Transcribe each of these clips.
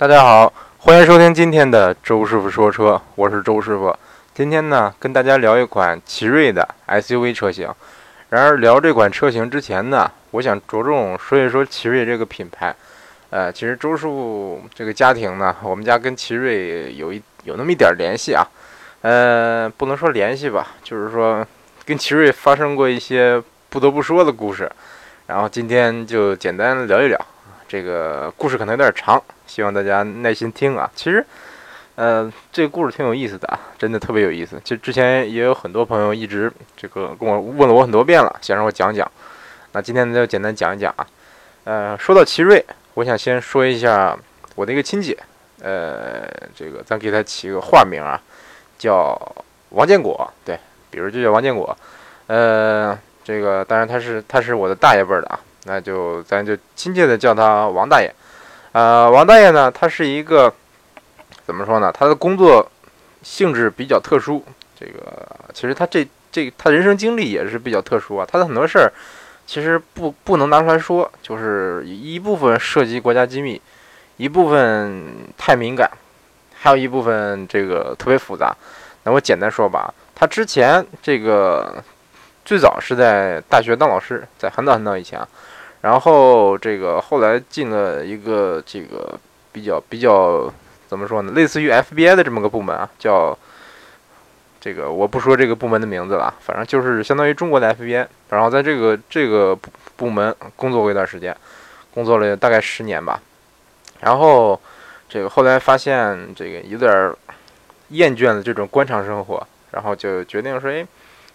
大家好，欢迎收听今天的周师傅说车，我是周师傅。今天呢，跟大家聊一款奇瑞的 SUV 车型。然而，聊这款车型之前呢，我想着重说一说奇瑞这个品牌。呃，其实周师傅这个家庭呢，我们家跟奇瑞有一有那么一点联系啊。呃，不能说联系吧，就是说跟奇瑞发生过一些不得不说的故事。然后今天就简单聊一聊，这个故事可能有点长，希望大家耐心听啊。其实，呃，这个故事挺有意思的啊，真的特别有意思。其实之前也有很多朋友一直这个跟我问了我很多遍了，想让我讲讲。那今天就简单讲一讲啊。呃，说到奇瑞，我想先说一下我的一个亲戚，呃，这个咱给他起个化名啊，叫王建国，对，比如就叫王建国，呃。这个当然他是他是我的大爷辈儿的啊，那就咱就亲切的叫他王大爷。呃，王大爷呢，他是一个怎么说呢？他的工作性质比较特殊。这个其实他这这他人生经历也是比较特殊啊。他的很多事儿其实不不能拿出来说，就是一部分涉及国家机密，一部分太敏感，还有一部分这个特别复杂。那我简单说吧，他之前这个。最早是在大学当老师，在很早很早以前啊，然后这个后来进了一个这个比较比较怎么说呢，类似于 FBI 的这么个部门啊，叫这个我不说这个部门的名字了，反正就是相当于中国的 FBI。然后在这个这个部门工作过一段时间，工作了大概十年吧。然后这个后来发现这个有点厌倦了这种官场生活，然后就决定说，哎。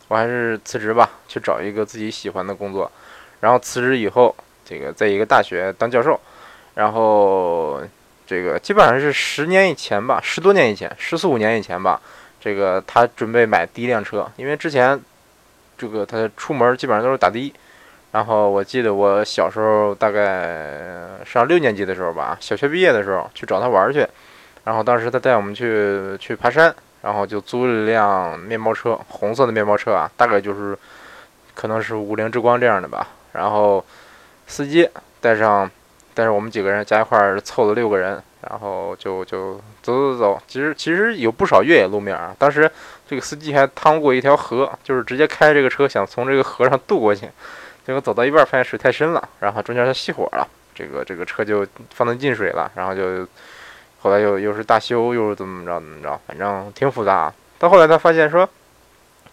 我还是辞职吧，去找一个自己喜欢的工作。然后辞职以后，这个在一个大学当教授。然后这个基本上是十年以前吧，十多年以前，十四五年以前吧。这个他准备买第一辆车，因为之前这个他出门基本上都是打的。然后我记得我小时候大概上六年级的时候吧，小学毕业的时候去找他玩去。然后当时他带我们去去爬山。然后就租了一辆面包车，红色的面包车啊，大概就是，可能是五菱之光这样的吧。然后司机带上，带上我们几个人加一块儿凑了六个人，然后就就走走走。其实其实有不少越野路面啊。当时这个司机还趟过一条河，就是直接开这个车想从这个河上渡过去，结果走到一半发现水太深了，然后中间它熄火了，这个这个车就放能进水了，然后就。后来又又是大修，又是怎么着怎么着，反正挺复杂。到后来他发现说，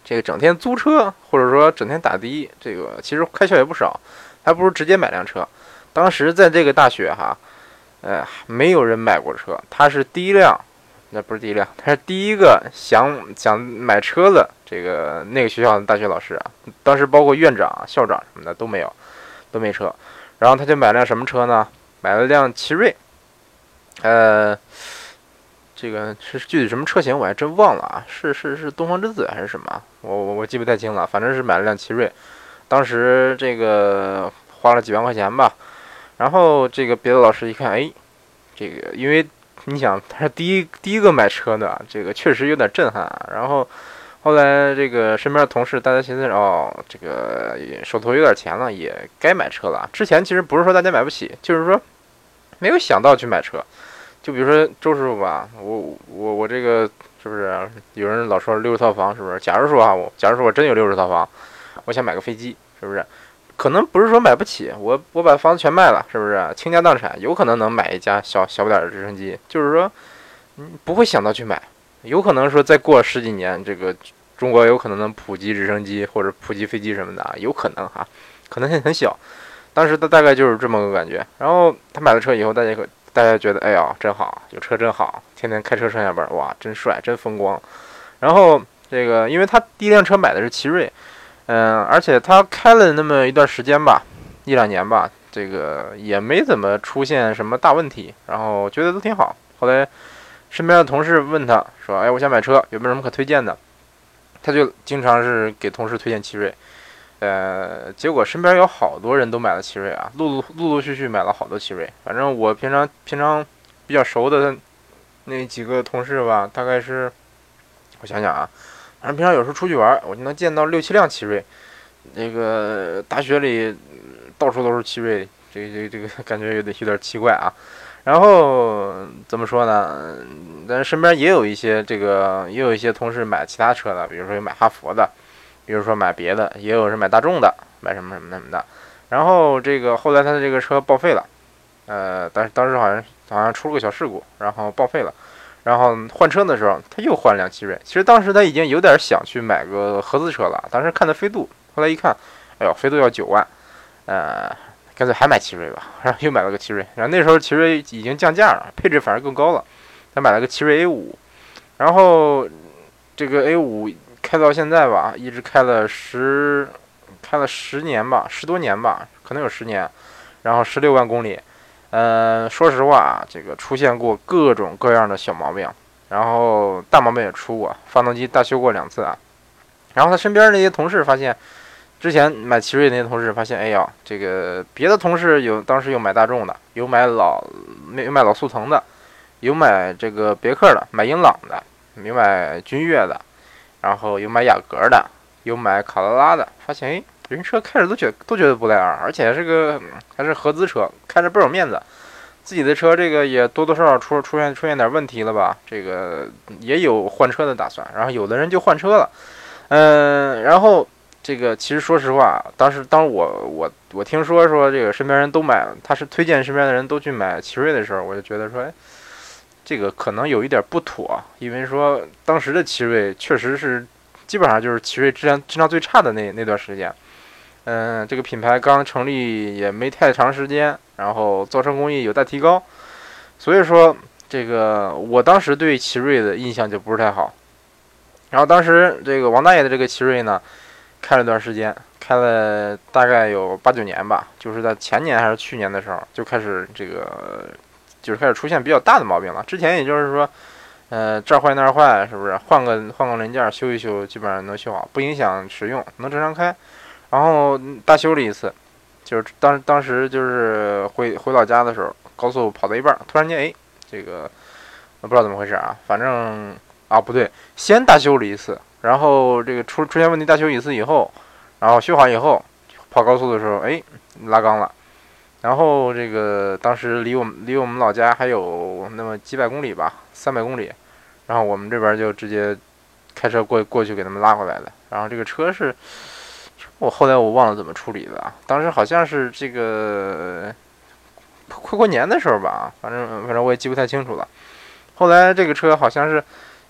这个整天租车或者说整天打的，这个其实开销也不少，还不如直接买辆车。当时在这个大学哈，呃，没有人买过车，他是第一辆，那不是第一辆，他是第一个想想买车的这个那个学校的大学老师啊。当时包括院长、校长什么的都没有，都没车。然后他就买辆什么车呢？买了辆奇瑞。呃，这个是具体什么车型我还真忘了啊，是是是东方之子还是什么？我我我记不太清了，反正是买了辆奇瑞，当时这个花了几万块钱吧。然后这个别的老师一看，哎，这个因为你想他是第一第一个买车的，这个确实有点震撼啊。然后后来这个身边的同事大家寻思，哦，这个手头有点钱了，也该买车了。之前其实不是说大家买不起，就是说没有想到去买车。就比如说周师傅吧，我我我这个是不是有人老说六十套房是不是？假如说啊，我假如说我真有六十套房，我想买个飞机，是不是？可能不是说买不起，我我把房子全卖了，是不是？倾家荡产，有可能能买一架小小不点的直升机。就是说，嗯，不会想到去买，有可能说再过十几年，这个中国有可能能普及直升机或者普及飞机什么的，有可能哈，可能性很小。当时他大概就是这么个感觉。然后他买了车以后，大家可。大家觉得，哎呀，真好，有车真好，天天开车上下班，哇，真帅，真风光。然后这个，因为他第一辆车买的是奇瑞，嗯，而且他开了那么一段时间吧，一两年吧，这个也没怎么出现什么大问题，然后觉得都挺好。后来身边的同事问他说，哎，我想买车，有没有什么可推荐的？他就经常是给同事推荐奇瑞。呃，结果身边有好多人都买了奇瑞啊，陆陆陆陆续续买了好多奇瑞。反正我平常平常比较熟的那几个同事吧，大概是我想想啊，反正平常有时候出去玩，我就能见到六七辆奇瑞。那个大学里到处都是奇瑞，这个这个这 个感觉有点有点奇怪啊。然后怎么说呢？但是身边也有一些这个，也有一些同事买其他车的，比如说有买哈佛的，比如说买别的，也有是买大众的，买什么什么什么的。然后这个后来他的这个车报废了，呃，但是当时好像好像出了个小事故，然后报废了。然后换车的时候，他又换辆奇瑞。其实当时他已经有点想去买个合资车了。当时看的飞度，后来一看，哎呦，飞度要九万，呃，干脆还买奇瑞吧。然后又买了个奇瑞。然后那时候奇瑞已经降价了，配置反而更高了。他买了个奇瑞 A 五，然后这个 A 五开到现在吧，一直开了十，开了十年吧，十多年吧，可能有十年。然后十六万公里。呃，说实话啊，这个出现过各种各样的小毛病，然后大毛病也出过，发动机大修过两次啊。然后他身边那些同事发现，之前买奇瑞那些同事发现，哎呀，这个别的同事有当时有买大众的，有买老，有买老速腾的，有买这个别克的，买英朗的，有买君越的，然后有买雅阁的，有买卡罗拉的，发现哎。人车开着都觉都觉得不赖啊，而且这个还是合资车，开着倍儿有面子。自己的车这个也多多少少出出现出现点问题了吧？这个也有换车的打算，然后有的人就换车了。嗯，然后这个其实说实话，当时当我我我听说说这个身边人都买，他是推荐身边的人都去买奇瑞的时候，我就觉得说，哎，这个可能有一点不妥，因为说当时的奇瑞确实是基本上就是奇瑞质量质量最差的那那段时间。嗯，这个品牌刚成立也没太长时间，然后造车工艺有待提高，所以说这个我当时对奇瑞的印象就不是太好。然后当时这个王大爷的这个奇瑞呢，开了段时间，开了大概有八九年吧，就是在前年还是去年的时候就开始这个就是开始出现比较大的毛病了。之前也就是说，呃，这儿坏那儿坏，是不是换个换个零件修一修，基本上能修好，不影响使用，能正常开。然后大修了一次，就是当当时就是回回老家的时候，高速跑到一半，突然间哎，这个不知道怎么回事啊，反正啊不对，先大修了一次，然后这个出出现问题，大修一次以后，然后修好以后，跑高速的时候哎拉缸了，然后这个当时离我们离我们老家还有那么几百公里吧，三百公里，然后我们这边就直接开车过过去给他们拉回来了，然后这个车是。我后来我忘了怎么处理的，当时好像是这个快过年的时候吧，反正反正我也记不太清楚了。后来这个车好像是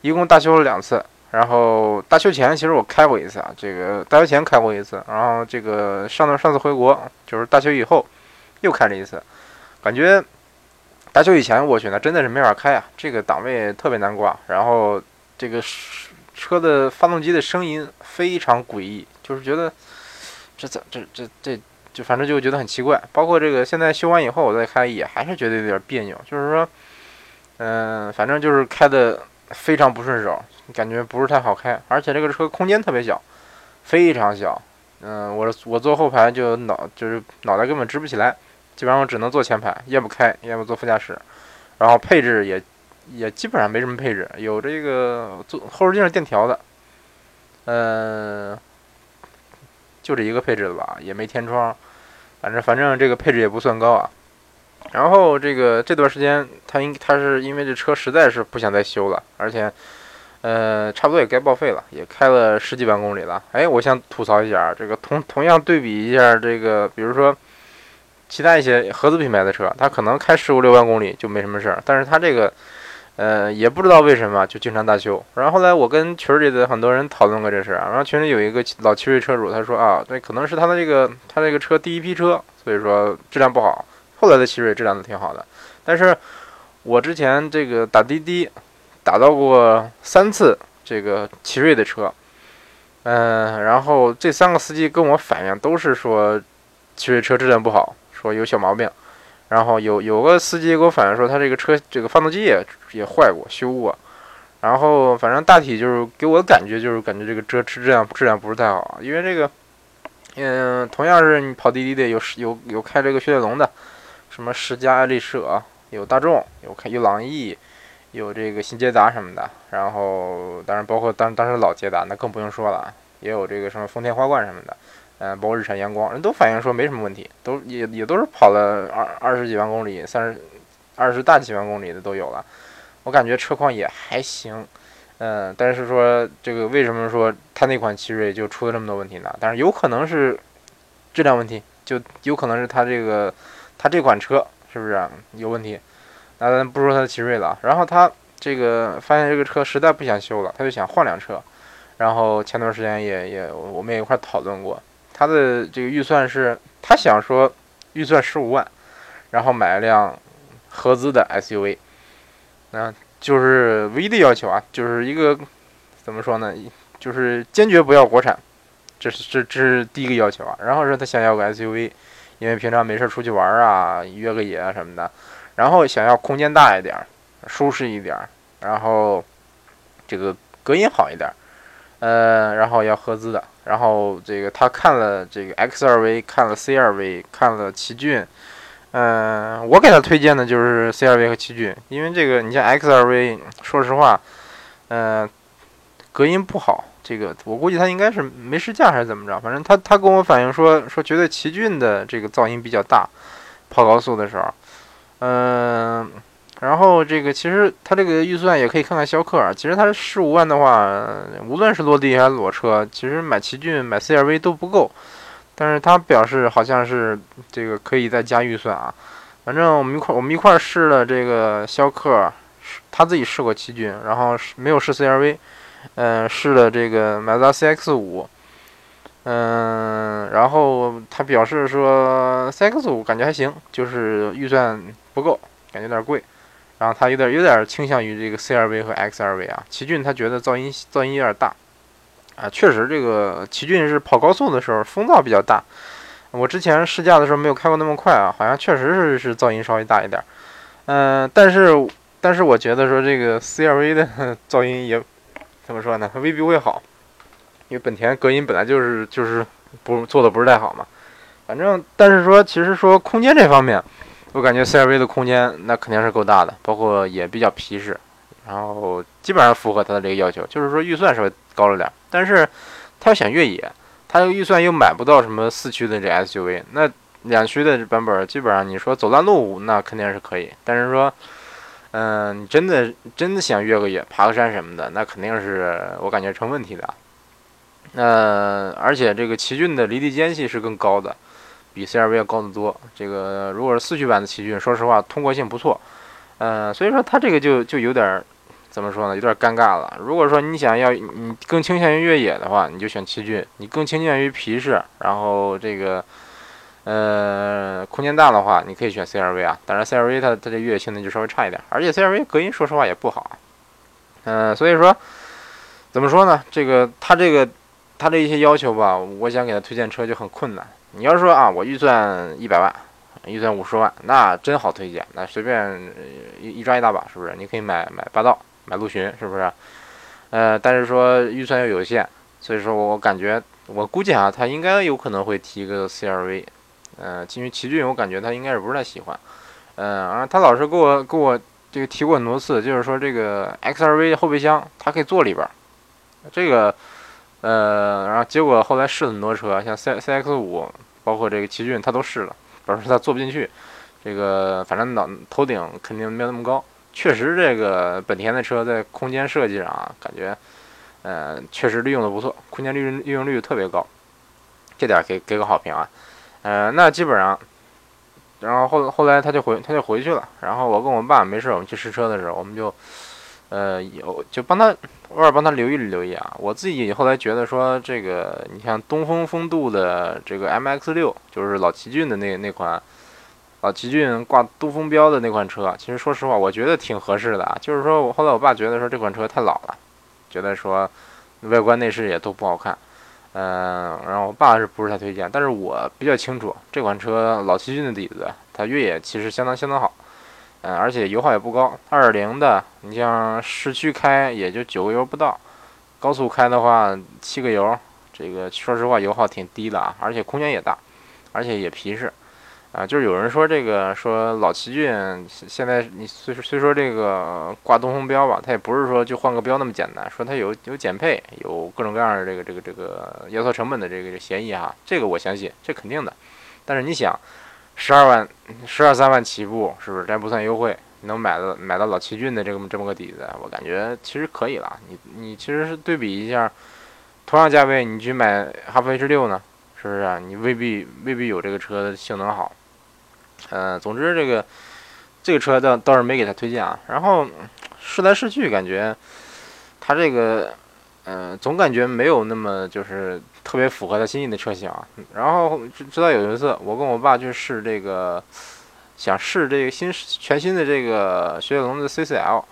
一共大修了两次，然后大修前其实我开过一次啊，这个大修前开过一次，然后这个上次上次回国就是大修以后又开了一次，感觉大修以前我去那真的是没法开啊，这个档位特别难挂，然后这个车的发动机的声音非常诡异，就是觉得。这怎这这这就反正就觉得很奇怪，包括这个现在修完以后我再开也还是觉得有点别扭，就是说，嗯，反正就是开的非常不顺手，感觉不是太好开，而且这个车空间特别小，非常小，嗯，我我坐后排就脑就是脑袋根本直不起来，基本上我只能坐前排，要不开，要不坐副驾驶，然后配置也也基本上没什么配置，有这个坐后视镜是电调的，嗯。就这一个配置了吧，也没天窗，反正反正这个配置也不算高啊。然后这个这段时间，他应他是因为这车实在是不想再修了，而且，呃，差不多也该报废了，也开了十几万公里了。哎，我想吐槽一下，这个同同样对比一下这个，比如说其他一些合资品牌的车，它可能开十五六万公里就没什么事儿，但是它这个。呃，也不知道为什么就经常大修。然后后来我跟群里的很多人讨论过这事儿然后群里有一个老奇瑞车主，他说啊，这可能是他的这个他这个车第一批车，所以说质量不好。后来的奇瑞质量都挺好的。但是我之前这个打滴滴打到过三次这个奇瑞的车，嗯，然后这三个司机跟我反映都是说奇瑞车质量不好，说有小毛病。然后有有个司机给我反映说，他这个车这个发动机也也坏过，修过。然后反正大体就是给我的感觉就是感觉这个车质量质量不是太好，因为这个，嗯，同样是你跑滴滴的，有有有开这个雪铁龙的，什么世嘉、爱丽舍，有大众，有开有朗逸，有这个新捷达什么的。然后当然包括当当时老捷达，那更不用说了，也有这个什么丰田花冠什么的。嗯，包括日产阳光，人都反映说没什么问题，都也也都是跑了二二十几万公里，三十二十大几万公里的都有了，我感觉车况也还行。嗯，但是说这个为什么说它那款奇瑞就出了这么多问题呢？但是有可能是质量问题，就有可能是它这个它这款车是不是有问题？那咱不说它的奇瑞了，然后他这个发现这个车实在不想修了，他就想换辆车。然后前段时间也也我们也一块讨论过，他的这个预算是他想说预算十五万，然后买一辆合资的 SUV，那就是唯一的要求啊，就是一个怎么说呢，就是坚决不要国产，这是这这是第一个要求啊。然后说他想要个 SUV，因为平常没事出去玩啊，约个野啊什么的。然后想要空间大一点，舒适一点，然后这个隔音好一点，呃，然后要合资的。然后这个他看了这个 X2V，看了 C2V，看了奇骏，嗯，我给他推荐的就是 C2V 和奇骏，因为这个你像 X2V，说实话，嗯，隔音不好，这个我估计他应该是没试驾还是怎么着，反正他他跟我反映说说觉得奇骏的这个噪音比较大，跑高速的时候。嗯，然后这个其实他这个预算也可以看看逍客啊。其实他十五万的话，无论是落地还是裸车，其实买奇骏、买 CRV 都不够。但是他表示好像是这个可以再加预算啊。反正我们一块我们一块试了这个逍客，他自己试过奇骏，然后没有试 CRV。嗯，试了这个马自达 CX 五。嗯，然后他表示说，CX 五感觉还行，就是预算不够，感觉有点贵。然后他有点有点倾向于这个 CRV 和 XRV 啊。奇骏他觉得噪音噪音有点大啊，确实这个奇骏是跑高速的时候风噪比较大。我之前试驾的时候没有开过那么快啊，好像确实是是噪音稍微大一点。嗯，但是但是我觉得说这个 CRV 的 噪音也怎么说呢？它未必会好。因为本田隔音本来就是就是不做的不是太好嘛，反正但是说其实说空间这方面，我感觉 CRV 的空间那肯定是够大的，包括也比较皮实，然后基本上符合它的这个要求，就是说预算稍微高了点，但是他要想越野，他这个预算又买不到什么四驱的这 SUV，那两驱的版本基本上你说走烂路那肯定是可以，但是说，嗯，你真的真的想越个野、爬个山什么的，那肯定是我感觉成问题的。呃，而且这个奇骏的离地间隙是更高的，比 CRV 要高得多。这个如果是四驱版的奇骏，说实话通过性不错。呃，所以说它这个就就有点怎么说呢，有点尴尬了。如果说你想要你更倾向于越野的话，你就选奇骏；你更倾向于皮实，然后这个呃空间大的话，你可以选 CRV 啊。当然 CRV 它它这越野性能就稍微差一点，而且 CRV 隔音说实话也不好。嗯，所以说怎么说呢？这个它这个。他这一些要求吧，我想给他推荐车就很困难。你要说啊，我预算一百万，预算五十万，那真好推荐，那随便一抓一大把，是不是？你可以买买霸道，买陆巡，是不是？呃，但是说预算又有限，所以说我感觉，我估计啊，他应该有可能会提一个 CRV。呃，因为奇骏，我感觉他应该是不是太喜欢。嗯，啊，他老是给我给我这个提过很多次，就是说这个 XRV 后备箱它可以坐里边，这个。呃，然后结果后来试很多车，像 C C X 五，包括这个奇骏，他都试了，表示他坐不进去。这个反正脑头顶肯定没有那么高。确实，这个本田的车在空间设计上啊，感觉，呃，确实利用的不错，空间利用利用率特别高，这点给给个好评啊。呃，那基本上，然后后后来他就回他就回去了。然后我跟我爸没事，我们去试车的时候，我们就。呃，有就帮他偶尔帮他留意留意啊。我自己后来觉得说，这个你像东风风度的这个 MX 六，就是老奇骏的那那款，老奇骏挂东风标的那款车，其实说实话，我觉得挺合适的啊。就是说我后来我爸觉得说这款车太老了，觉得说外观内饰也都不好看，嗯，然后我爸是不是太推荐？但是我比较清楚这款车老奇骏的底子，它越野其实相当相当好。嗯，而且油耗也不高，二点零的，你像市区开也就九个油不到，高速开的话七个油，这个说实话油耗挺低的啊，而且空间也大，而且也皮实，啊，就是有人说这个说老奇骏现在你虽虽说这个挂东风标吧，它也不是说就换个标那么简单，说它有有减配，有各种各样的这个这个这个压缩成本的这个嫌疑哈，这个我相信这肯定的，但是你想。十二万、十二三万起步，是不是？这不算优惠，能买到买到老奇骏的这么这么个底子，我感觉其实可以了。你你其实是对比一下，同样价位你去买哈弗 H 六呢，是不是？你未必未必有这个车的性能好。嗯，总之这个这个车倒倒是没给他推荐啊。然后试来试去，感觉他这个。嗯，总感觉没有那么就是特别符合他心意的车型。啊然后直到有一次，我跟我爸去试这个，想试这个新全新的这个雪铁龙的 CCL，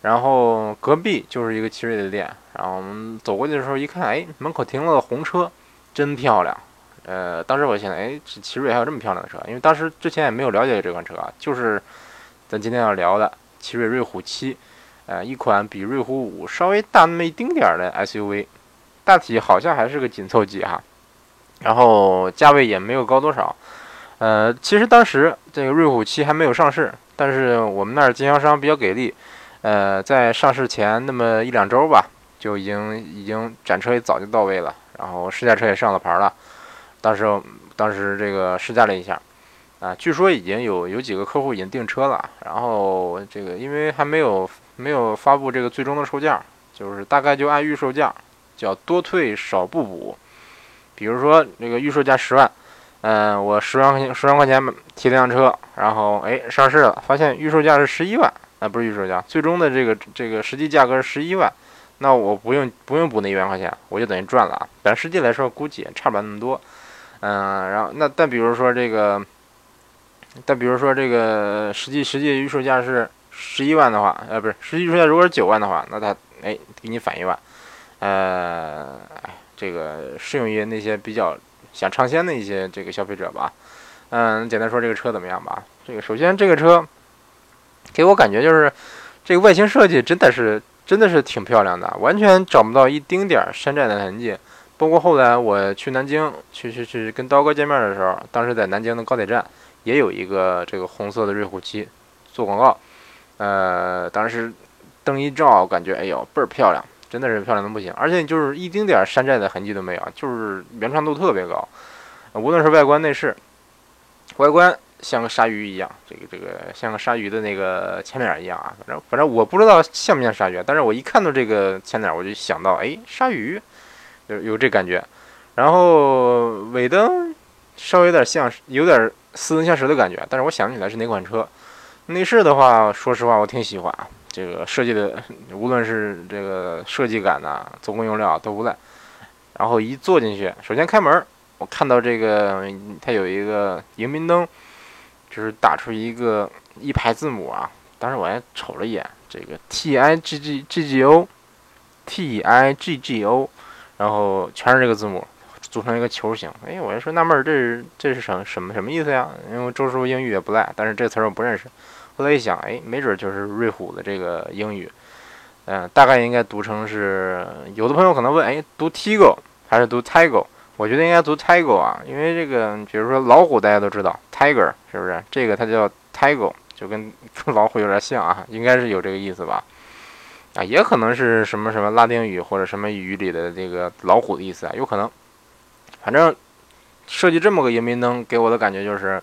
然后隔壁就是一个奇瑞的店。然后我们走过去的时候一看，哎，门口停了个红车，真漂亮。呃，当时我想，哎，奇瑞还有这么漂亮的车？因为当时之前也没有了解这款车啊，就是咱今天要聊的奇瑞瑞虎七。呃，一款比瑞虎五稍微大那么一丁点儿的 SUV，大体好像还是个紧凑级哈，然后价位也没有高多少。呃，其实当时这个瑞虎七还没有上市，但是我们那儿经销商比较给力，呃，在上市前那么一两周吧，就已经已经展车也早就到位了，然后试驾车也上了牌了。当时当时这个试驾了一下，啊，据说已经有有几个客户已经订车了，然后这个因为还没有。没有发布这个最终的售价，就是大概就按预售价，叫多退少不补。比如说这个预售价十万，嗯，我十万块钱十万块钱提了辆车，然后哎上市了，发现预售价是十一万，啊不是预售价，最终的这个这个实际价格是十一万，那我不用不用补那一万块钱，我就等于赚了啊。但实际来说估计也差不了那么多，嗯，然后那但比如说这个，但比如说这个实际实际预售价是。十一万的话，呃，不是实际售价，如果是九万的话，那他哎给你返一万，呃，这个适用于那些比较想尝鲜的一些这个消费者吧。嗯，简单说这个车怎么样吧？这个首先这个车给我感觉就是这个外形设计真的是真的是挺漂亮的，完全找不到一丁点儿山寨的痕迹。包括后来我去南京去去去跟刀哥见面的时候，当时在南京的高铁站也有一个这个红色的瑞虎七做广告。呃，当时灯一照，感觉哎呦倍儿漂亮，真的是漂亮的不行，而且就是一丁点儿山寨的痕迹都没有，就是原创度特别高。无论是外观内饰，外观像个鲨鱼一样，这个这个像个鲨鱼的那个前脸一样啊，反正反正我不知道像不像鲨鱼，但是我一看到这个前脸，我就想到哎鲨鱼，有有这感觉。然后尾灯稍微有点像，有点似曾相识的感觉，但是我想不起来是哪款车。内饰的话，说实话，我挺喜欢啊。这个设计的，无论是这个设计感呐，做工用料都不赖。然后一坐进去，首先开门，我看到这个它有一个迎宾灯，就是打出一个一排字母啊。当时我还瞅了一眼，这个 T I G G G G O，T I G G O，然后全是这个字母，组成一个球形。哎，我还说纳闷，这是这是什什么什么意思呀？因为周师傅英语也不赖，但是这词儿我不认识。后来一想，哎，没准就是瑞虎的这个英语，嗯，大概应该读成是。有的朋友可能问，哎，读 Tigo 还是读 Tiger？我觉得应该读 Tiger 啊，因为这个，比如说老虎，大家都知道 Tiger 是不是？这个它叫 Tiger，就跟 老虎有点像啊，应该是有这个意思吧？啊，也可能是什么什么拉丁语或者什么语里的这个老虎的意思啊，有可能。反正设计这么个迎宾灯，给我的感觉就是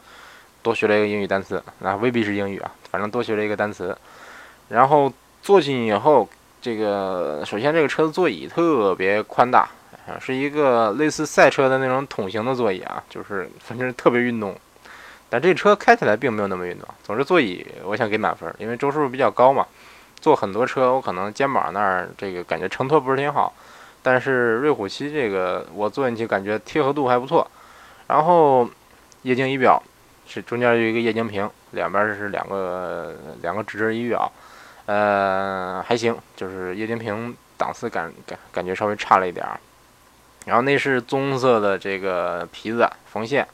多学了一个英语单词，那未必是英语啊。反正多学了一个单词，然后坐进去以后，这个首先这个车的座椅特别宽大，是一个类似赛车的那种桶型的座椅啊，就是反正特别运动。但这车开起来并没有那么运动。总之座椅我想给满分，因为周数比较高嘛，坐很多车我可能肩膀那儿这个感觉承托不是挺好。但是瑞虎七这个我坐进去感觉贴合度还不错。然后液晶仪表是中间有一个液晶屏。两边是两个两个指针仪表，呃，还行，就是液晶屏档次感感感觉稍微差了一点儿。然后内饰棕色的这个皮子缝线，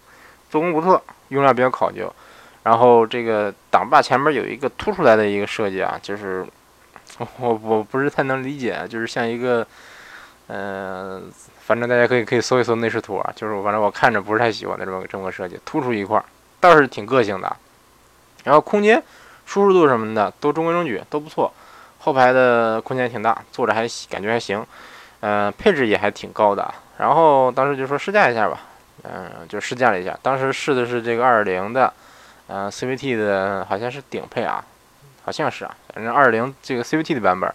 做工不错，用料比较考究。然后这个挡把前面有一个凸出来的一个设计啊，就是 我我不是太能理解，就是像一个，嗯，反正大家可以可以搜一搜内饰图啊，就是反正我看着不是太喜欢的这么这么个设计，突出一块儿，倒是挺个性的。然后空间、舒适度什么的都中规中矩，都不错。后排的空间挺大，坐着还感觉还行。呃，配置也还挺高的。然后当时就说试驾一下吧，嗯，就试驾了一下。当时试的是这个2.0的，嗯，CVT 的，好像是顶配啊，好像是啊，反正2.0这个 CVT 的版本。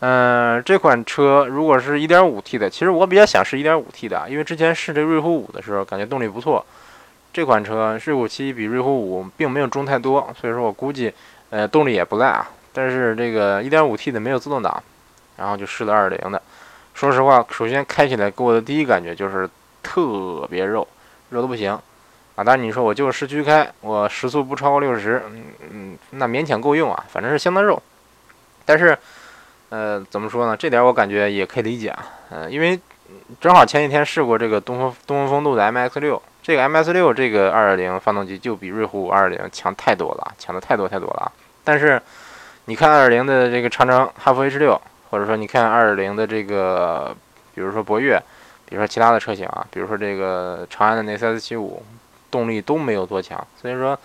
嗯，这款车如果是一点五 T 的，其实我比较想试一点五 T 的，因为之前试这瑞虎五的时候，感觉动力不错。这款车瑞虎七比瑞虎五并没有重太多，所以说我估计，呃，动力也不赖啊。但是这个一点五 T 的没有自动挡，然后就试了二零的。说实话，首先开起来给我的第一感觉就是特别肉，肉的不行啊。但是你说我就是市区开，我时速不超过六十，嗯嗯，那勉强够用啊，反正是相当肉。但是。呃，怎么说呢？这点我感觉也可以理解啊。嗯，因为正好前几天试过这个东风东风风度的 MX 六，这个 MS 六这个2.0发动机就比瑞虎五2.0强太多了，强的太多太多了。但是你看2.0的这个长城哈弗 H 六，或者说你看2.0的这个，比如说博越，比如说其他的车型啊，比如说这个长安的那 CS75，动力都没有多强。所以说，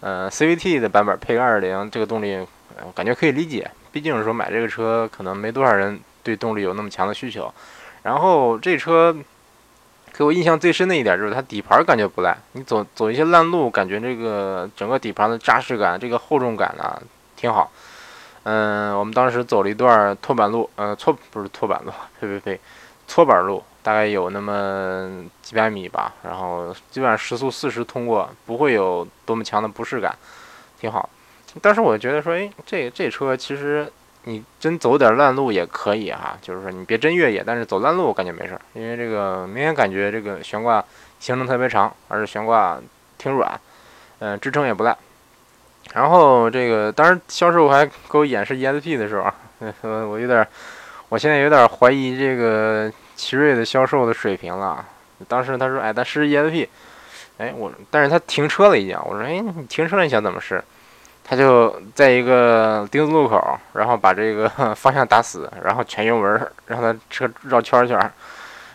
呃，CVT 的版本配个2.0，这个动力我感觉可以理解。毕竟说买这个车，可能没多少人对动力有那么强的需求。然后这车给我印象最深的一点就是它底盘感觉不赖，你走走一些烂路，感觉这个整个底盘的扎实感、这个厚重感呢挺好。嗯，我们当时走了一段拖板路，呃，搓不是拖板路，呸呸呸，搓板路，大概有那么几百米吧。然后基本上时速四十通过，不会有多么强的不适感，挺好。当时我觉得说，哎，这这车其实你真走点烂路也可以哈，就是说你别真越野，但是走烂路我感觉没事儿，因为这个明显感觉这个悬挂行程特别长，而且悬挂挺软，嗯，支撑也不赖。然后这个当时销售还给我演示 ESP 的时候，我有点，我现在有点怀疑这个奇瑞的销售的水平了。当时他说，哎，咱试 ESP，哎，我但是他停车了已经，我说，哎，你停车了你想怎么试？他就在一个丁字路口，然后把这个 方向打死，然后全油门，让他车绕圈圈。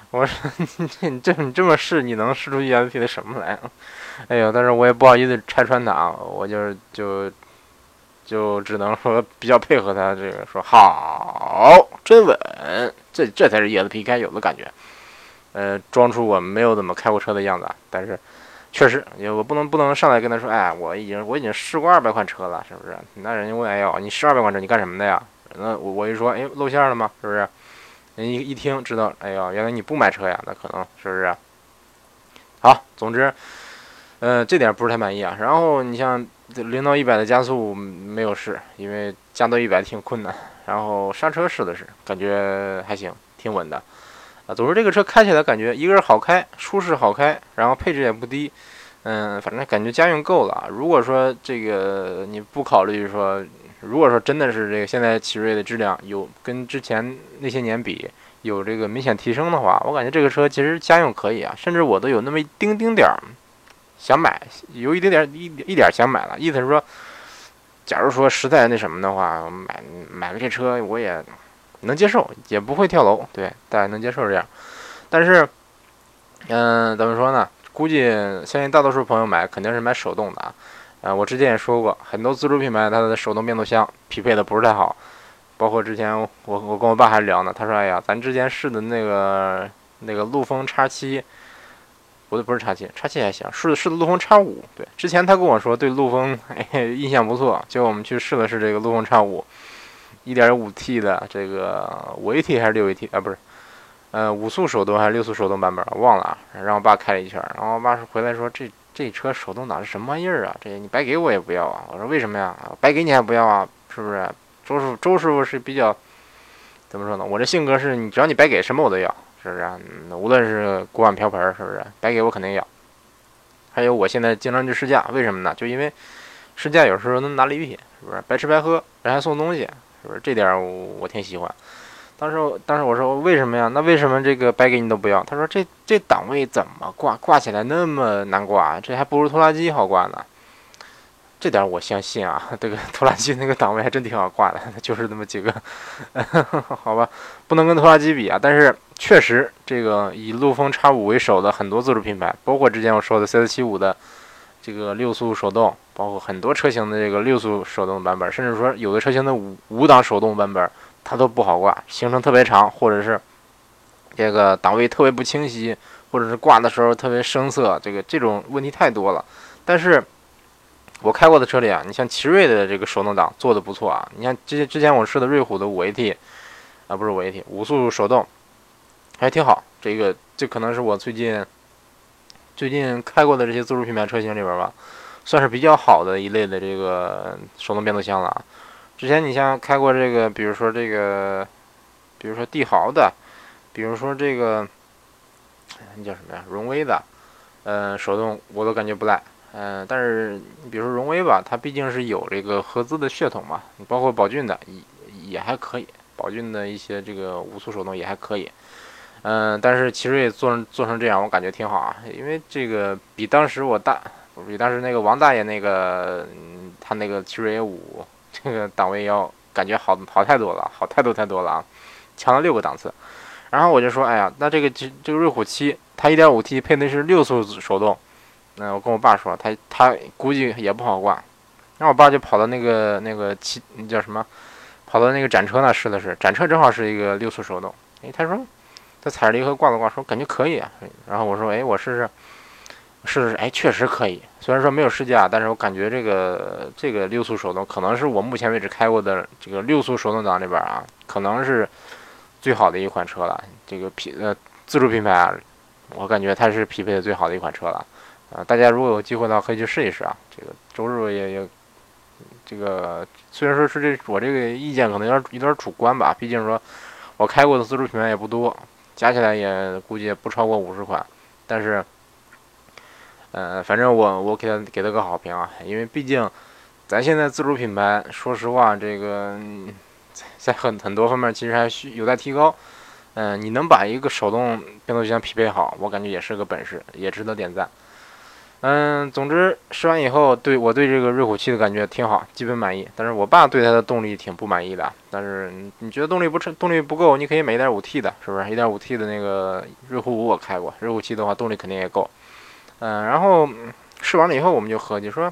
我说 你这你这么试，你能试出 ESP 的什么来？哎呦，但是我也不好意思拆穿他啊，我就就就只能说比较配合他这个说好，真稳，这这才是 ESP 该有的感觉。呃，装出我没有怎么开过车的样子，但是。确实，我不能不能上来跟他说，哎，我已经我已经试过二百款车了，是不是？那人家问，哎呦，你试二百款车，你干什么的呀？那我我一说，哎，露馅了吗？是不是？人一一听知道，哎呦，原来你不买车呀？那可能是不是？好，总之，呃，这点不是太满意啊。然后你像零到一百的加速没有试，因为加到一百挺困难。然后刹车试的是，感觉还行，挺稳的。啊，总之这个车开起来感觉一个是好开，舒适好开，然后配置也不低，嗯，反正感觉家用够了。如果说这个你不考虑说，如果说真的是这个现在奇瑞的质量有跟之前那些年比有这个明显提升的话，我感觉这个车其实家用可以啊，甚至我都有那么一丁丁点儿想买，有一丁点儿一一点想买了。意思是说，假如说实在那什么的话，买买了这车我也。能接受，也不会跳楼，对，大家能接受这样。但是，嗯，怎么说呢？估计相信大多数朋友买肯定是买手动的啊。呃，我之前也说过，很多自主品牌它的手动变速箱匹配的不是太好。包括之前我我跟我爸还聊呢，他说：“哎呀，咱之前试的那个那个陆风叉七，不对，不是叉七，叉七还行，试的试的陆风叉五。对，之前他跟我说对陆风印象不错，结果我们去试了试这个陆风叉五。”一点五 T 的这个五 AT 还是六 AT 啊？不是，呃，五速手动还是六速手动版本？忘了。让我爸开了一圈，然后我爸说回来说这这车手动挡是什么玩意儿啊？这你白给我也不要啊！我说为什么呀？白给你还不要啊？是不是？周师傅周师傅是比较怎么说呢？我这性格是你只要你白给什么我都要，是不是？无论是锅碗瓢盆，是不是？白给我肯定要。还有我现在经常去试驾，为什么呢？就因为试驾有时候能拿礼品，是不是？白吃白喝，人还送东西。是不是这点我挺喜欢？当时当时我说为什么呀？那为什么这个白给你都不要？他说这这档位怎么挂挂起来那么难挂？这还不如拖拉机好挂呢。这点我相信啊，这个拖拉机那个档位还真挺好挂的，就是那么几个，好吧，不能跟拖拉机比啊。但是确实，这个以陆风叉五为首的很多自主品牌，包括之前我说的 CS75 的。这个六速手动，包括很多车型的这个六速手动版本，甚至说有的车型的五五档手动版本，它都不好挂，行程特别长，或者是这个档位特别不清晰，或者是挂的时候特别生涩，这个这种问题太多了。但是我开过的车里啊，你像奇瑞的这个手动挡做的不错啊，你像之之前我试的瑞虎的五 AT 啊，不是五 AT，五速手动还挺好。这个这可能是我最近最近开过的这些自主品牌车型里边吧，算是比较好的一类的这个手动变速箱了。之前你像开过这个，比如说这个，比如说帝豪的，比如说这个，那叫什么呀？荣威的，嗯，手动我都感觉不赖。嗯，但是比如说荣威吧，它毕竟是有这个合资的血统嘛，包括宝骏的也也还可以，宝骏的一些这个五速手动也还可以。嗯，但是奇瑞做做成这样，我感觉挺好啊，因为这个比当时我大，当时那个王大爷那个他那个奇瑞 A 五这个档位要感觉好好太多了，好太多太多了啊，强了六个档次。然后我就说，哎呀，那这个这这个瑞虎七，它 1.5T 配的是六速手动，那我跟我爸说，他他估计也不好挂。然后我爸就跑到那个那个七叫什么，跑到那个展车那试了试，展车正好是一个六速手动，哎，他说。他踩着离合挂了挂，说感觉可以啊。然后我说，哎，我试试，是，哎，确实可以。虽然说没有试驾，但是我感觉这个这个六速手动可能是我目前为止开过的这个六速手动挡里边啊，可能是最好的一款车了。这个匹呃自主品牌啊，我感觉它是匹配的最好的一款车了。啊，大家如果有机会的话，可以去试一试啊。这个周日也也这个虽然说是这我这个意见可能有点有点主观吧，毕竟说我开过的自主品牌也不多。加起来也估计也不超过五十款，但是，呃，反正我我给他给他个好评啊，因为毕竟咱现在自主品牌，说实话，这个在很很多方面其实还需有待提高。嗯，你能把一个手动变速箱匹配好，我感觉也是个本事，也值得点赞。嗯，总之试完以后，对我对这个瑞虎七的感觉挺好，基本满意。但是我爸对它的动力挺不满意的。但是你觉得动力不成，动力不够，你可以买一点五 T 的，是不是？一点五 T 的那个瑞虎五我开过，瑞虎七的话动力肯定也够。嗯，然后试完了以后，我们就合计说，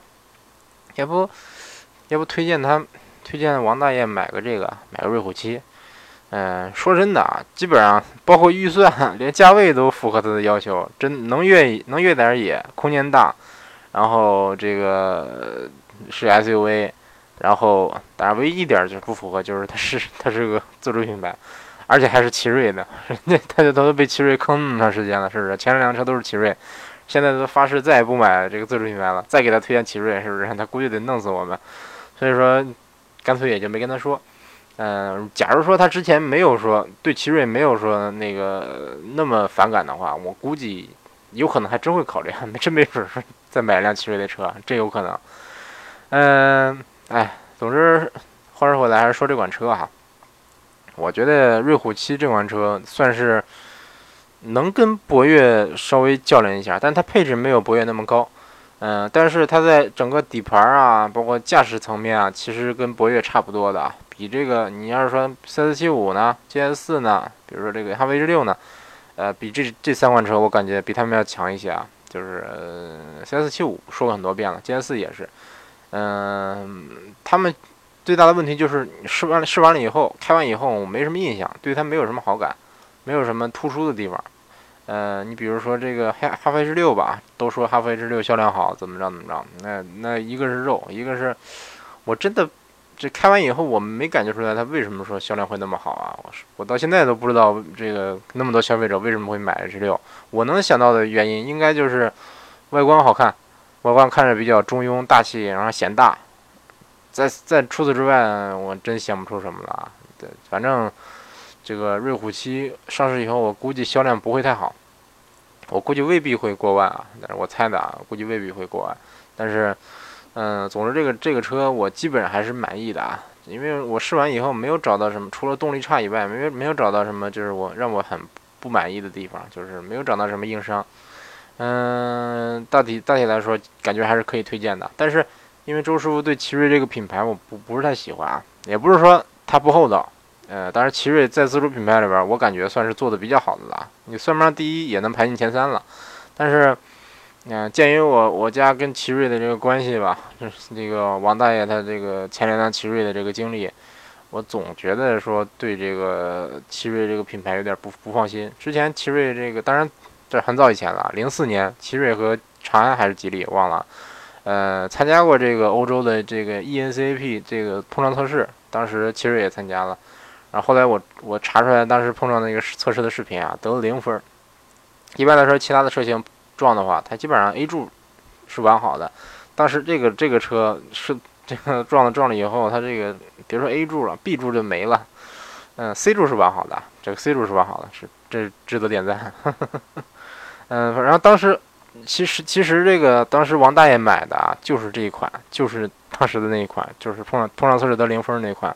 要不要不推荐他，推荐王大爷买个这个，买个瑞虎七。嗯，说真的啊，基本上包括预算，连价位都符合他的要求。真能越能越点野，空间大，然后这个是 SUV，然后当然唯一一点就是不符合，就是它是它是个自主品牌，而且还是奇瑞的。人家他就都被奇瑞坑那么长时间了，是不是？前两辆车都是奇瑞，现在都发誓再也不买这个自主品牌了。再给他推荐奇瑞，是不是？他估计得弄死我们。所以说，干脆也就没跟他说。嗯，假如说他之前没有说对奇瑞没有说那个那么反感的话，我估计有可能还真会考虑，真没准说再买一辆奇瑞的车，真有可能。嗯，哎，总之话说回来，还是说这款车哈，我觉得瑞虎七这款车算是能跟博越稍微较量一下，但它配置没有博越那么高。嗯，但是它在整个底盘啊，包括驾驶层面啊，其实跟博越差不多的。比这个，你要是说 CS75 呢，GS4 呢，比如说这个哈弗 H 六呢，呃，比这这三款车，我感觉比他们要强一些啊。就是呃，CS75 说过很多遍了，GS4 也是，嗯，他们最大的问题就是试完试完了以后，开完以后我没什么印象，对它没有什么好感，没有什么突出的地方。呃，你比如说这个哈哈弗 H 六吧，都说哈弗 H 六销量好，怎么着怎么着，那那一个是肉，一个是我真的。这开完以后，我没感觉出来它为什么说销量会那么好啊？我我到现在都不知道这个那么多消费者为什么会买 H 六。我能想到的原因应该就是外观好看，外观看着比较中庸大气，然后显大。在在除此之外，我真想不出什么了。对，反正这个瑞虎七上市以后，我估计销量不会太好。我估计未必会过万啊，但是我猜的啊，估计未必会过万。但是。嗯，总之这个这个车我基本上还是满意的啊，因为我试完以后没有找到什么，除了动力差以外，没有没有找到什么就是我让我很不满意的地方，就是没有找到什么硬伤。嗯，大体大体来说，感觉还是可以推荐的。但是因为周师傅对奇瑞这个品牌我不不是太喜欢啊，也不是说它不厚道，呃，当然奇瑞在自主品牌里边，我感觉算是做的比较好的了，你算不上第一也能排进前三了，但是。嗯，鉴于我我家跟奇瑞的这个关系吧，就是那个王大爷他这个前两辆奇瑞的这个经历，我总觉得说对这个奇瑞这个品牌有点不不放心。之前奇瑞这个当然这很早以前了，零四年，奇瑞和长安还是吉利忘了，呃，参加过这个欧洲的这个 ENCAP 这个碰撞测试，当时奇瑞也参加了，然后后来我我查出来当时碰撞那个测试的视频啊，得了零分。一般来说，其他的车型撞的话，它基本上 A 柱是完好的，当时这个这个车是这个撞了撞了以后，它这个别说 A 柱了，B 柱就没了，嗯，C 柱是完好的，这个 C 柱是完好的，是这值得点赞。嗯，然后当时其实其实这个当时王大爷买的啊，就是这一款，就是当时的那一款，就是碰上碰上测试得零分那一款。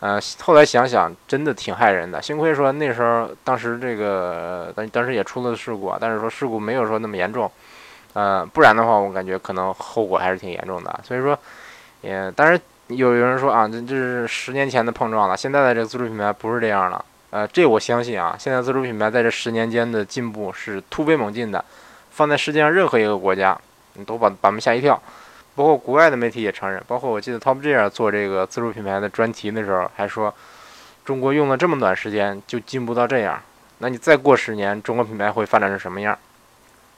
呃，后来想想真的挺害人的，幸亏说那时候当时这个当当时也出了事故，但是说事故没有说那么严重。呃，不然的话，我感觉可能后果还是挺严重的。所以说，也当然有有人说啊，这这是十年前的碰撞了，现在的这个自主品牌不是这样了。呃，这我相信啊，现在自主品牌在这十年间的进步是突飞猛进的，放在世界上任何一个国家，你都把把他们吓一跳。包括国外的媒体也承认，包括我记得 Top Gear 做这个自主品牌的专题的时候，还说中国用了这么短时间就进步到这样，那你再过十年，中国品牌会发展成什么样？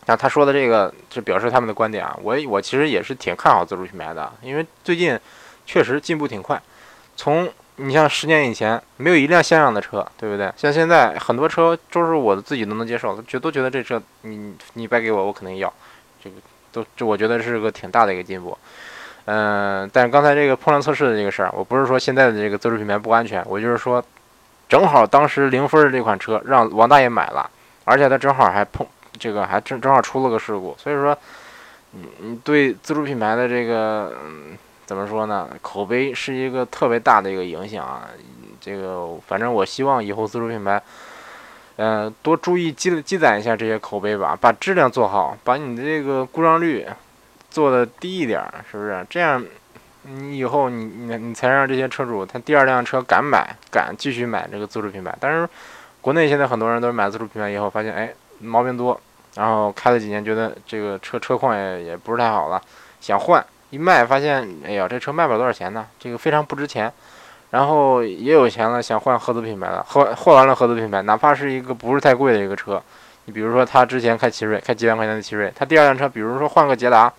那他说的这个就表示他们的观点啊，我我其实也是挺看好自主品牌的，因为最近确实进步挺快，从。你像十年以前没有一辆像样的车，对不对？像现在很多车都是我自己都能接受，觉都觉得这车你你掰给我我肯定要，这个都这我觉得是个挺大的一个进步。嗯，但是刚才这个碰撞测试的这个事儿，我不是说现在的这个自主品牌不安全，我就是说正好当时零分的这款车让王大爷买了，而且他正好还碰这个还正正好出了个事故，所以说你你对自主品牌的这个嗯。怎么说呢？口碑是一个特别大的一个影响啊。这个反正我希望以后自主品牌，呃，多注意积积攒一下这些口碑吧，把质量做好，把你的这个故障率做的低一点，是不是？这样你以后你你你才让这些车主他第二辆车敢买，敢继续买这个自主品牌。但是国内现在很多人都是买自主品牌以后发现，哎，毛病多，然后开了几年觉得这个车车况也也不是太好了，想换。一卖发现，哎呀，这车卖不了多少钱呢，这个非常不值钱。然后也有钱了，想换合资品牌了，换换完了合资品牌，哪怕是一个不是太贵的一个车，你比如说他之前开奇瑞，开几万块钱的奇瑞，他第二辆车，比如说换个捷达，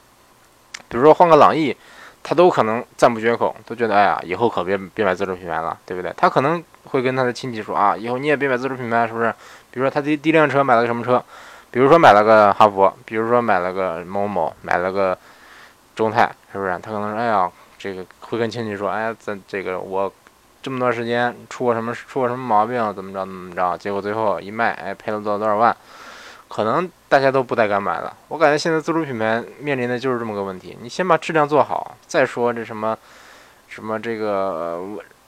比如说换个朗逸，他都可能赞不绝口，都觉得哎呀，以后可别别买自主品牌了，对不对？他可能会跟他的亲戚说啊，以后你也别买自主品牌，是不是？比如说他第第一辆车买了个什么车，比如说买了个哈弗，比如说买了个某某，买了个。众泰是不是？他可能说：“哎呀，这个会跟亲戚说，哎呀，咱这个我这么多时间出过什么出过什么毛病，怎么着怎么着？结果最后一卖，哎，赔了多少多少万，可能大家都不太敢买了。我感觉现在自主品牌面临的就是这么个问题：你先把质量做好，再说这什么什么这个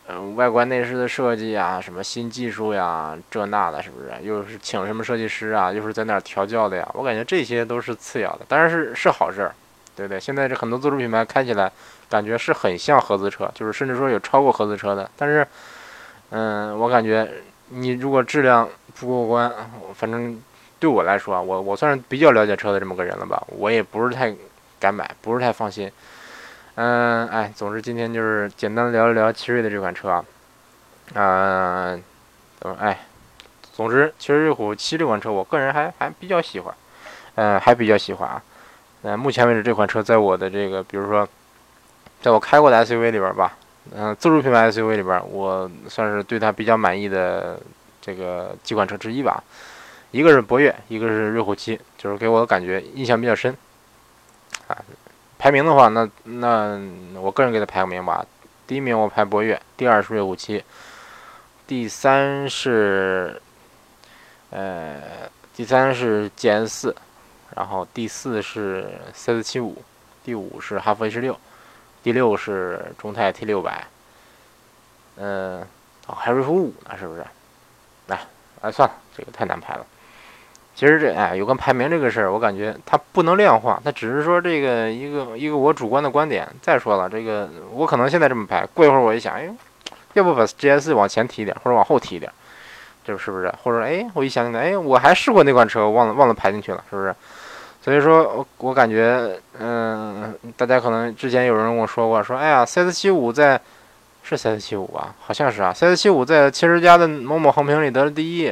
嗯外观内饰的设计啊，什么新技术呀，这那的，是不是？又是请什么设计师啊，又是在那调教的呀？我感觉这些都是次要的，当然是是好事儿。”对不对，现在这很多自主品牌开起来，感觉是很像合资车，就是甚至说有超过合资车的。但是，嗯，我感觉你如果质量不过关，反正对我来说，我我算是比较了解车的这么个人了吧，我也不是太敢买，不是太放心。嗯，哎，总之今天就是简单聊一聊奇瑞的这款车啊。嗯，哎，总之，奇瑞瑞虎七这款车，我个人还还比较喜欢，嗯，还比较喜欢啊。嗯，目前为止这款车在我的这个，比如说，在我开过的 SUV 里边吧，嗯，自主品牌 SUV 里边，我算是对它比较满意的这个几款车之一吧。一个是博越，一个是瑞虎七，就是给我的感觉印象比较深。啊，排名的话，那那我个人给它排个名吧。第一名我排博越，第二是瑞虎七，第三是，呃，第三是 GS 四。然后第四是 CS75，第五是哈弗 H 六，第六是众泰 T 六百，嗯，哦，还瑞虎五呢，是不是？来，哎，算了，这个太难排了。其实这哎，有关排名这个事儿，我感觉它不能量化，它只是说这个一个一个我主观的观点。再说了，这个我可能现在这么排，过一会儿我一想，哎，要不把 GS 往前提一点，或者往后提一点，这是不是？或者哎，我一想起来，哎，我还试过那款车，忘了忘了排进去了，是不是？所以说，我我感觉，嗯，大家可能之前有人跟我说过，说，哎呀，CS 七五在，是 CS 七五吧？好像是啊，CS 七五在七十家的某某横评里得了第一，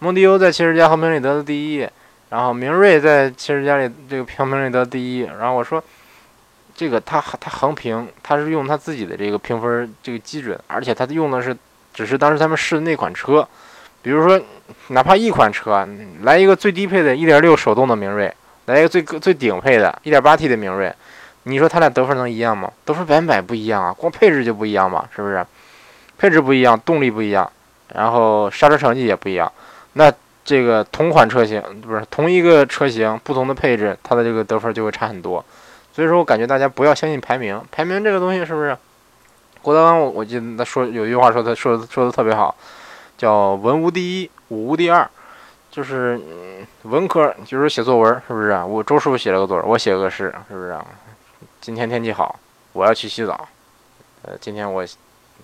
蒙迪欧在七十家横评里得了第一，然后明锐在汽车家里这个评分里得了第一，然后我说，这个他他横评，他是用他自己的这个评分这个基准，而且他用的是只是当时他们试的那款车，比如说哪怕一款车来一个最低配的1.6手动的明锐，来一个最最顶配的 1.8T 的明锐，你说他俩得分能一样吗？得分百分百不一样啊，光配置就不一样嘛，是不是？配置不一样，动力不一样，然后刹车成绩也不一样，那。这个同款车型不是同一个车型，不同的配置，它的这个得分就会差很多。所以说我感觉大家不要相信排名，排名这个东西是不是？郭德纲我记得他说有一句话说他说的说的特别好，叫文无第一，武无第二，就是文科就是写作文，是不是啊？我周师傅写了个作文，我写了个诗，是不是啊？今天天气好，我要去洗澡。呃，今天我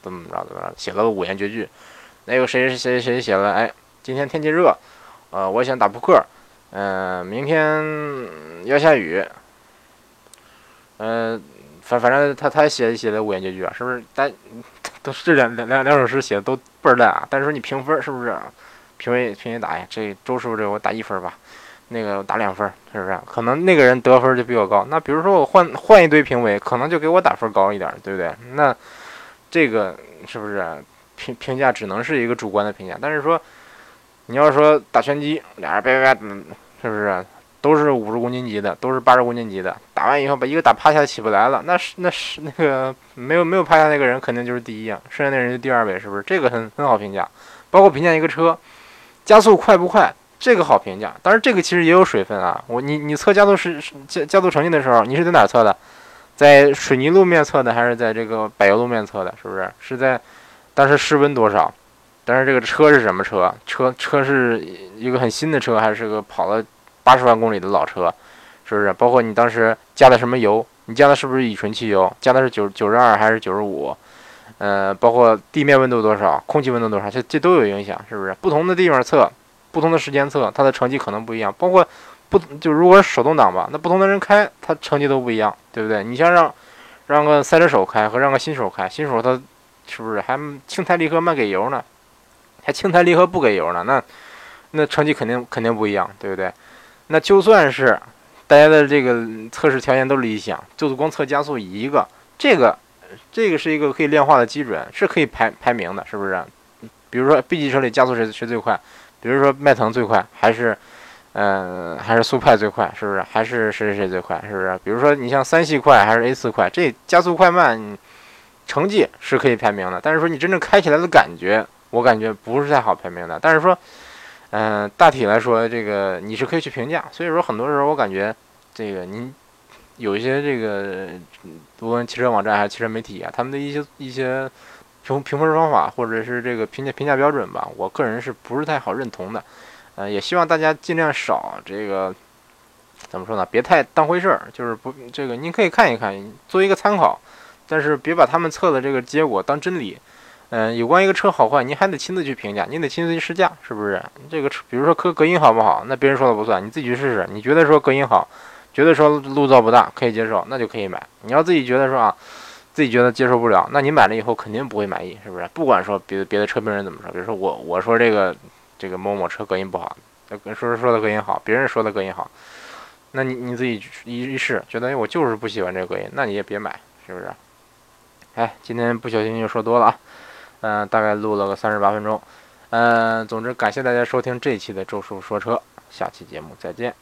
怎么着怎么着，写了个五言绝句。那个谁谁谁写了？哎。今天天气热，呃，我想打扑克，嗯，明天要下雨，嗯，反反正他他写写的五言绝句啊，是不是？但都这两两两两首诗写的都倍儿烂啊。但是说你评分是不是？评委评委打呀，这周师傅这我打一分吧，那个打两分，是不是？可能那个人得分就比我高。那比如说我换换一堆评委，可能就给我打分高一点，对不对？那这个是不是评评价只能是一个主观的评价？但是说。你要说打拳击，俩人叭叭叭，是不是都是五十公斤级的，都是八十公斤级的？打完以后把一个打趴下起不来了，那是那是那个没有没有趴下那个人肯定就是第一啊，剩下那人就第二位，是不是？这个很很好评价。包括评价一个车加速快不快，这个好评价。当然这个其实也有水分啊。我你你测加速时加加速成绩的时候，你是在哪测的？在水泥路面测的，还是在这个柏油路面测的？是不是？是在当时室温多少？但是这个车是什么车？车车是一个很新的车，还是个跑了八十万公里的老车？是不是？包括你当时加的什么油？你加的是不是乙醇汽油？加的是九九十二还是九十五？呃，包括地面温度多少，空气温度多少，这这都有影响，是不是？不同的地方测，不同的时间测，它的成绩可能不一样。包括不就如果是手动挡吧，那不同的人开，它成绩都不一样，对不对？你像让让个赛车手开和让个新手开，新手他是不是还轻抬离合慢给油呢？还轻抬离合不给油呢，那那成绩肯定肯定不一样，对不对？那就算是大家的这个测试条件都理想，就是光测加速一个，这个这个是一个可以量化的基准，是可以排排名的，是不是？比如说 B 级车里加速谁谁最快？比如说迈腾最快，还是嗯还是速派最快？是不是？还是谁谁谁最快？是不是？比如说你像三系快还是 A 四快？这加速快慢成绩是可以排名的，但是说你真正开起来的感觉。我感觉不是太好排名的，但是说，嗯，大体来说，这个你是可以去评价。所以说，很多时候我感觉，这个您有一些这个，无论汽车网站还是汽车媒体啊，他们的一些一些评评分方法或者是这个评价评价标准吧，我个人是不是太好认同的？嗯，也希望大家尽量少这个，怎么说呢？别太当回事儿，就是不这个，您可以看一看，做一个参考，但是别把他们测的这个结果当真理。嗯，有关一个车好坏，您还得亲自去评价，您得亲自去试驾，是不是？这个车，比如说隔隔音好不好，那别人说了不算，你自己去试试。你觉得说隔音好，觉得说路噪不大，可以接受，那就可以买。你要自己觉得说啊，自己觉得接受不了，那你买了以后肯定不会满意，是不是？不管说别的别的车评人怎么说，比如说我我说这个这个某某车隔音不好，说说的隔音好，别人说的隔音好，那你你自己一一试，觉得哎我就是不喜欢这个隔音，那你也别买，是不是？哎，今天不小心又说多了啊。嗯，大概录了个三十八分钟。嗯，总之感谢大家收听这一期的周叔说车，下期节目再见。